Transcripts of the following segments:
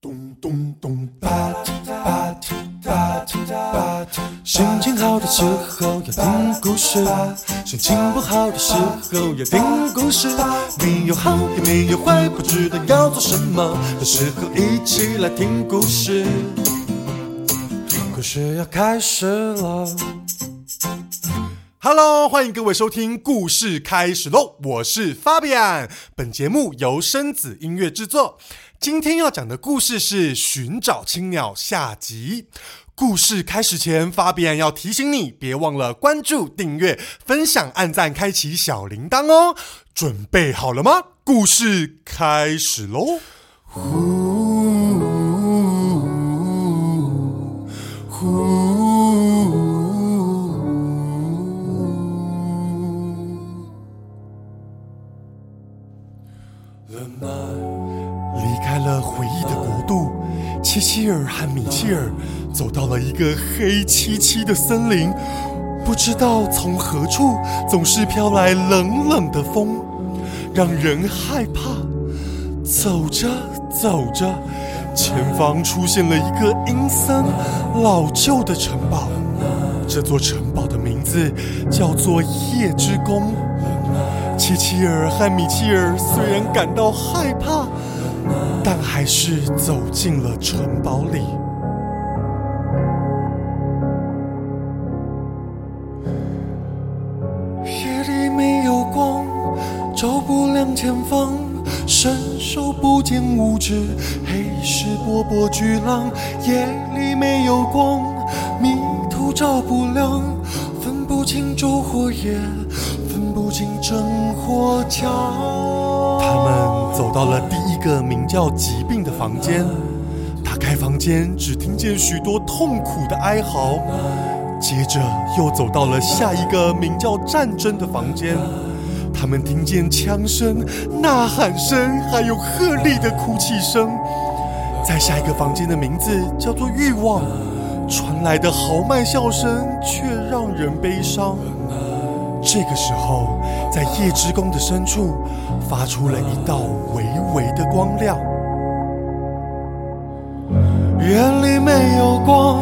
咚咚咚，吧嗒吧嗒吧嗒吧嗒。心情好的时候要听故事，心情不好的时候要听故事。没有好也没有坏，不知道要做什么的时候，一起来听故事。故事要开始了。Hello，欢迎各位收听，故事开始喽！我是 Fabian，本节目由生子音乐制作。今天要讲的故事是《寻找青鸟》下集。故事开始前，Fabian 要提醒你，别忘了关注、订阅、分享、按赞、开启小铃铛哦！准备好了吗？故事开始喽！和米切尔走到了一个黑漆漆的森林。不知道从何处总是飘来冷冷的风，让人害怕。走着走着，前方出现了一个阴森老旧的城堡。这座城堡的名字叫做夜之宫。切希尔和米切尔虽然感到害怕，但还是走进了城堡里。夜里没有光，照不亮前方，伸手不见五指，黑石波波巨浪。夜里没有光，迷途照不亮，分不清昼或夜。不清真或假。他们走到了第一个名叫疾病的房间，打开房间，只听见许多痛苦的哀嚎。接着又走到了下一个名叫战争的房间，他们听见枪声、呐喊声，还有鹤唳的哭泣声。在下一个房间的名字叫做欲望，传来的豪迈笑声却让人悲伤。这个时候，在夜之宫的深处，发出了一道微微的光亮。夜里没有光，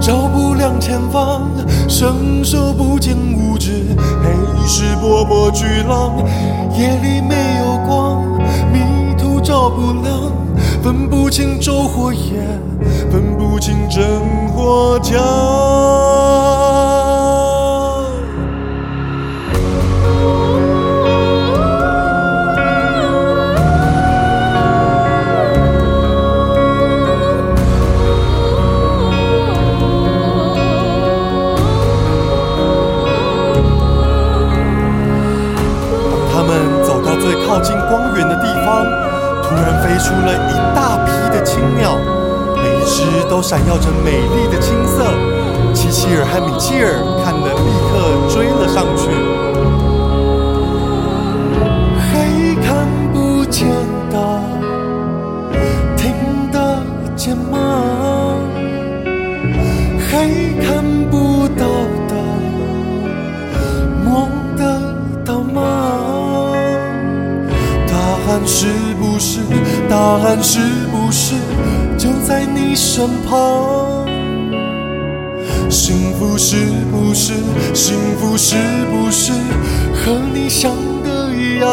照不亮前方，伸手不见五指，黑石波波巨浪。夜里没有光，迷途照不亮，分不清昼或夜，分不清真或假。出了一大批的青鸟，每一只都闪耀着美丽的青色。齐齐尔和米切尔看了，立刻追了上去。答案是不是就在你身旁？幸福是不是？幸福是不是和你想的一样？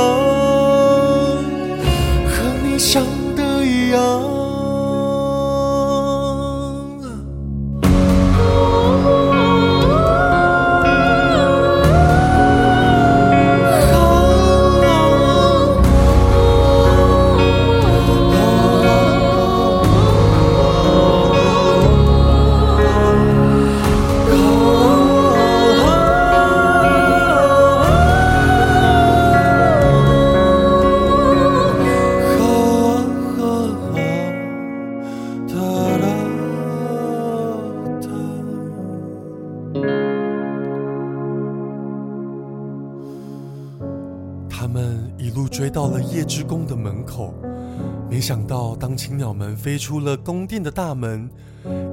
和你想的一样。们一路追到了夜之宫的门口，没想到当青鸟们飞出了宫殿的大门，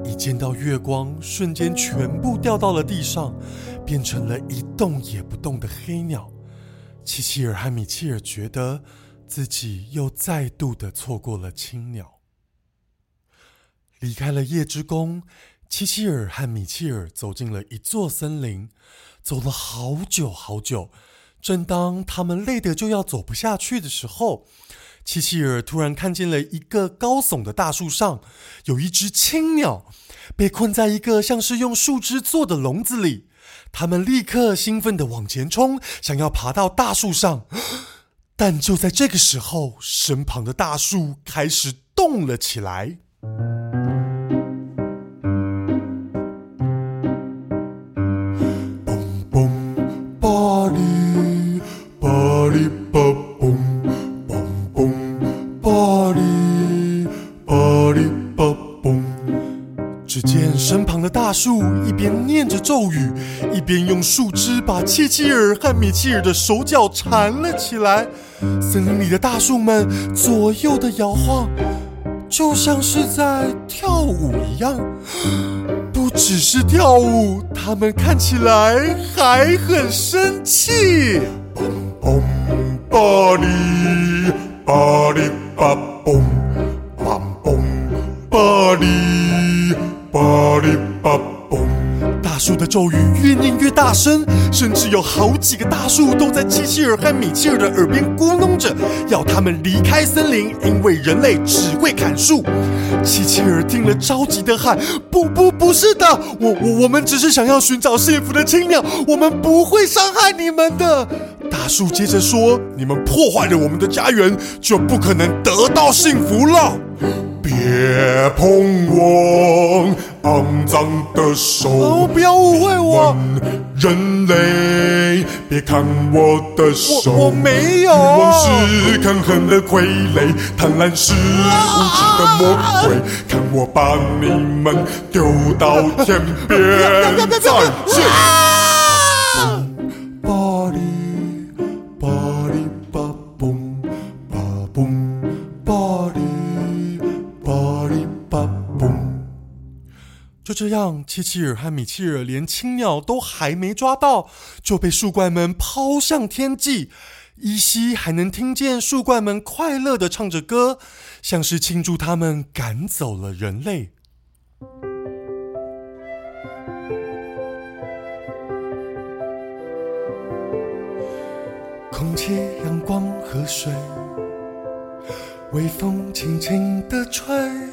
一见到月光，瞬间全部掉到了地上，变成了一动也不动的黑鸟。契契尔和米切尔觉得自己又再度的错过了青鸟。离开了夜之宫，七七尔和米切尔走进了一座森林，走了好久好久。正当他们累得就要走不下去的时候，七七尔突然看见了一个高耸的大树上，有一只青鸟被困在一个像是用树枝做的笼子里。他们立刻兴奋地往前冲，想要爬到大树上。但就在这个时候，身旁的大树开始动了起来。大树一边念着咒语，一边用树枝把切切尔和米切尔的手脚缠了起来。森林里的大树们左右的摇晃，就像是在跳舞一样。不只是跳舞，他们看起来还很生气。嘣嘣巴里巴里巴嘣，嘣嘣巴里巴里。大树的咒语越念越大声，甚至有好几个大树都在七七尔和米切尔的耳边咕哝着，要他们离开森林，因为人类只会砍树。七七尔听了着急的喊：“不不，不是的，我我我们只是想要寻找幸福的青鸟，我们不会伤害你们的。”大树接着说：“你们破坏了我们的家园，就不可能得到幸福了。”别碰我肮脏的手！不要误会我，人类，别看我的手。我没有。欲望是抗衡的傀儡，贪婪是无知的魔鬼。看我把你们丢到天边，再见。就这样，七七尔和米切尔连青鸟都还没抓到，就被树怪们抛向天际。依稀还能听见树怪们快乐的唱着歌，像是庆祝他们赶走了人类。空气、阳光和水，微风轻轻的吹。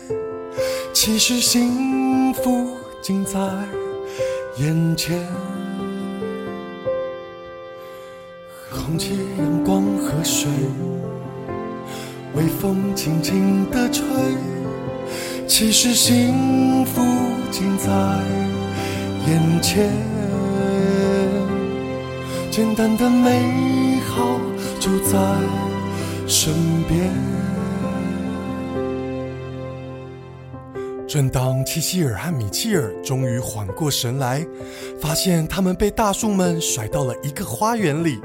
其实幸福近在眼前，空气、阳光和水，微风轻轻的吹。其实幸福近在眼前，简单的美好就在身边。正当七七尔和米切尔终于缓过神来，发现他们被大树们甩到了一个花园里，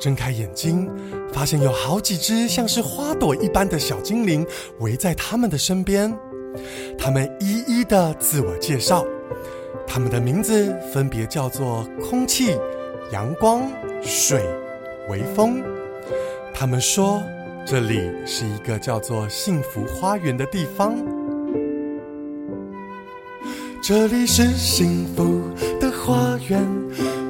睁开眼睛，发现有好几只像是花朵一般的小精灵围在他们的身边。他们一一的自我介绍，他们的名字分别叫做空气、阳光、水、微风。他们说，这里是一个叫做幸福花园的地方。这里是幸福的花园，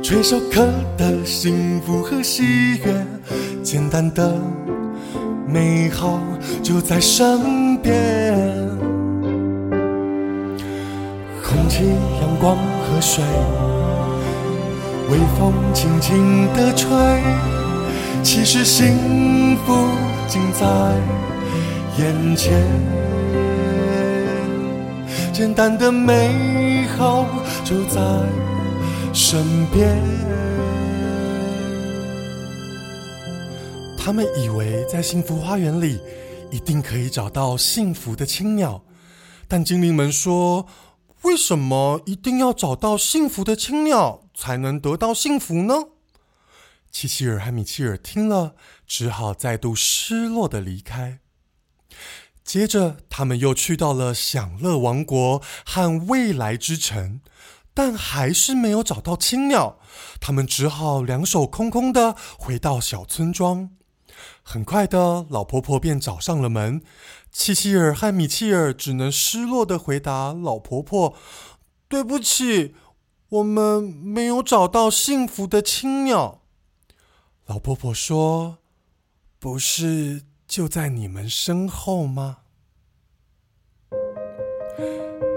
垂手可得幸福和喜悦，简单的美好就在身边。空气、阳光和水，微风轻轻地吹，其实幸福近在眼前。简单的美好就在身边。他们以为在幸福花园里一定可以找到幸福的青鸟，但精灵们说：“为什么一定要找到幸福的青鸟才能得到幸福呢？”七七尔和米切尔听了，只好再度失落的离开。接着，他们又去到了享乐王国和未来之城，但还是没有找到青鸟。他们只好两手空空的回到小村庄。很快的，老婆婆便找上了门。契契尔和米契尔只能失落的回答老婆婆：“对不起，我们没有找到幸福的青鸟。”老婆婆说：“不是就在你们身后吗？”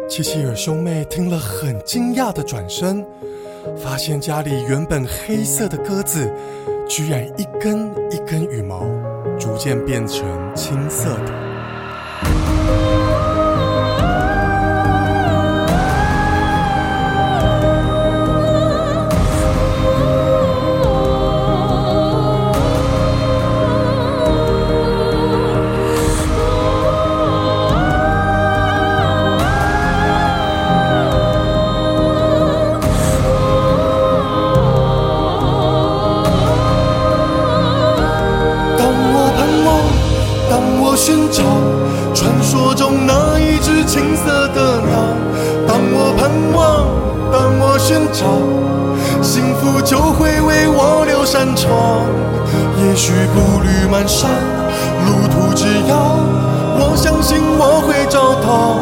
契契尔兄妹听了，很惊讶的转身，发现家里原本黑色的鸽子，居然一根一根羽毛，逐渐变成青色的。找，幸福就会为我留扇窗。也许步履蹒跚，路途之遥，我相信我会找到。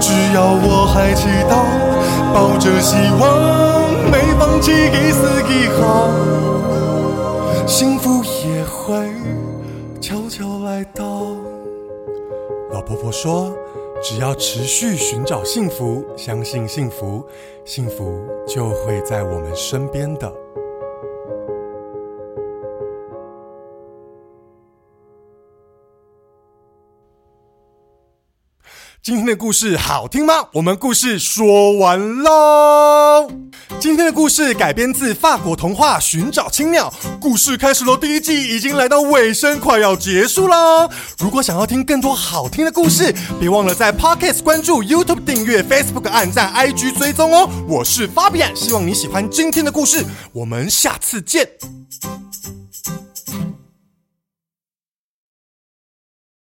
只要我还祈祷，抱着希望，没放弃一丝一毫。幸福也会悄悄来到。老婆婆说：“只要持续寻找幸福，相信幸福，幸福就会在我们身边的。”今天的故事好听吗？我们故事说完喽。今天的故事改编自法国童话《寻找青鸟》，故事开始喽。第一季已经来到尾声，快要结束啦。如果想要听更多好听的故事，别忘了在 Podcast 关注、YouTube 订阅、Facebook 按赞、IG 追踪哦。我是 Fabian，希望你喜欢今天的故事，我们下次见。